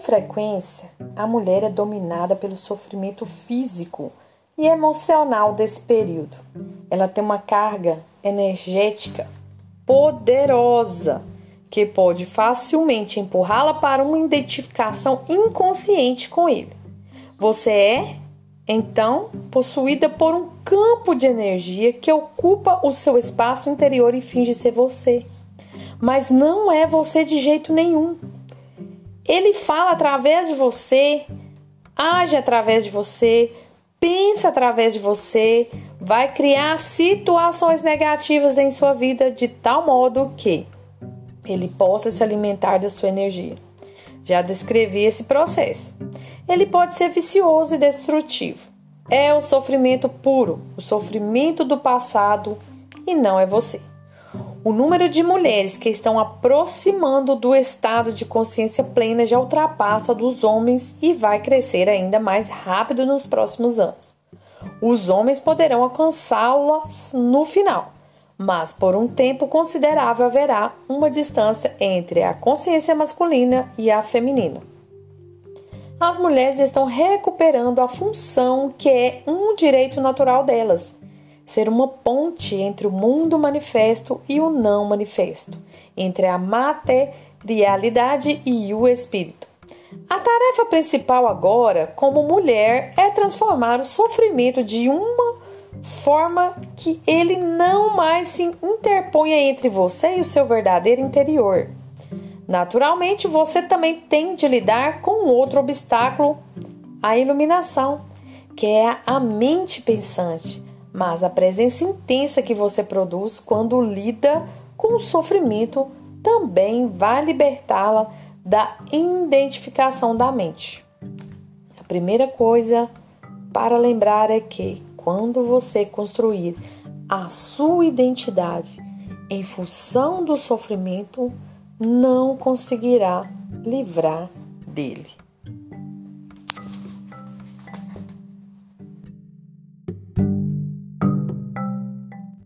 frequência, a mulher é dominada pelo sofrimento físico e emocional desse período. Ela tem uma carga energética poderosa que pode facilmente empurrá-la para uma identificação inconsciente com ele. Você é, então, possuída por um campo de energia que ocupa o seu espaço interior e finge ser você. Mas não é você de jeito nenhum. Ele fala através de você, age através de você, pensa através de você, vai criar situações negativas em sua vida de tal modo que ele possa se alimentar da sua energia. Já descrevi esse processo. Ele pode ser vicioso e destrutivo. É o sofrimento puro, o sofrimento do passado e não é você. O número de mulheres que estão aproximando do estado de consciência plena já ultrapassa dos homens e vai crescer ainda mais rápido nos próximos anos. Os homens poderão alcançá-las no final, mas por um tempo considerável haverá uma distância entre a consciência masculina e a feminina. As mulheres estão recuperando a função que é um direito natural delas, ser uma ponte entre o mundo manifesto e o não manifesto, entre a materialidade e o espírito. A tarefa principal agora, como mulher, é transformar o sofrimento de uma forma que ele não mais se interponha entre você e o seu verdadeiro interior. Naturalmente, você também tem de lidar com outro obstáculo, a iluminação, que é a mente pensante, mas a presença intensa que você produz quando lida com o sofrimento também vai libertá-la da identificação da mente. A primeira coisa para lembrar é que quando você construir a sua identidade em função do sofrimento, não conseguirá livrar dele.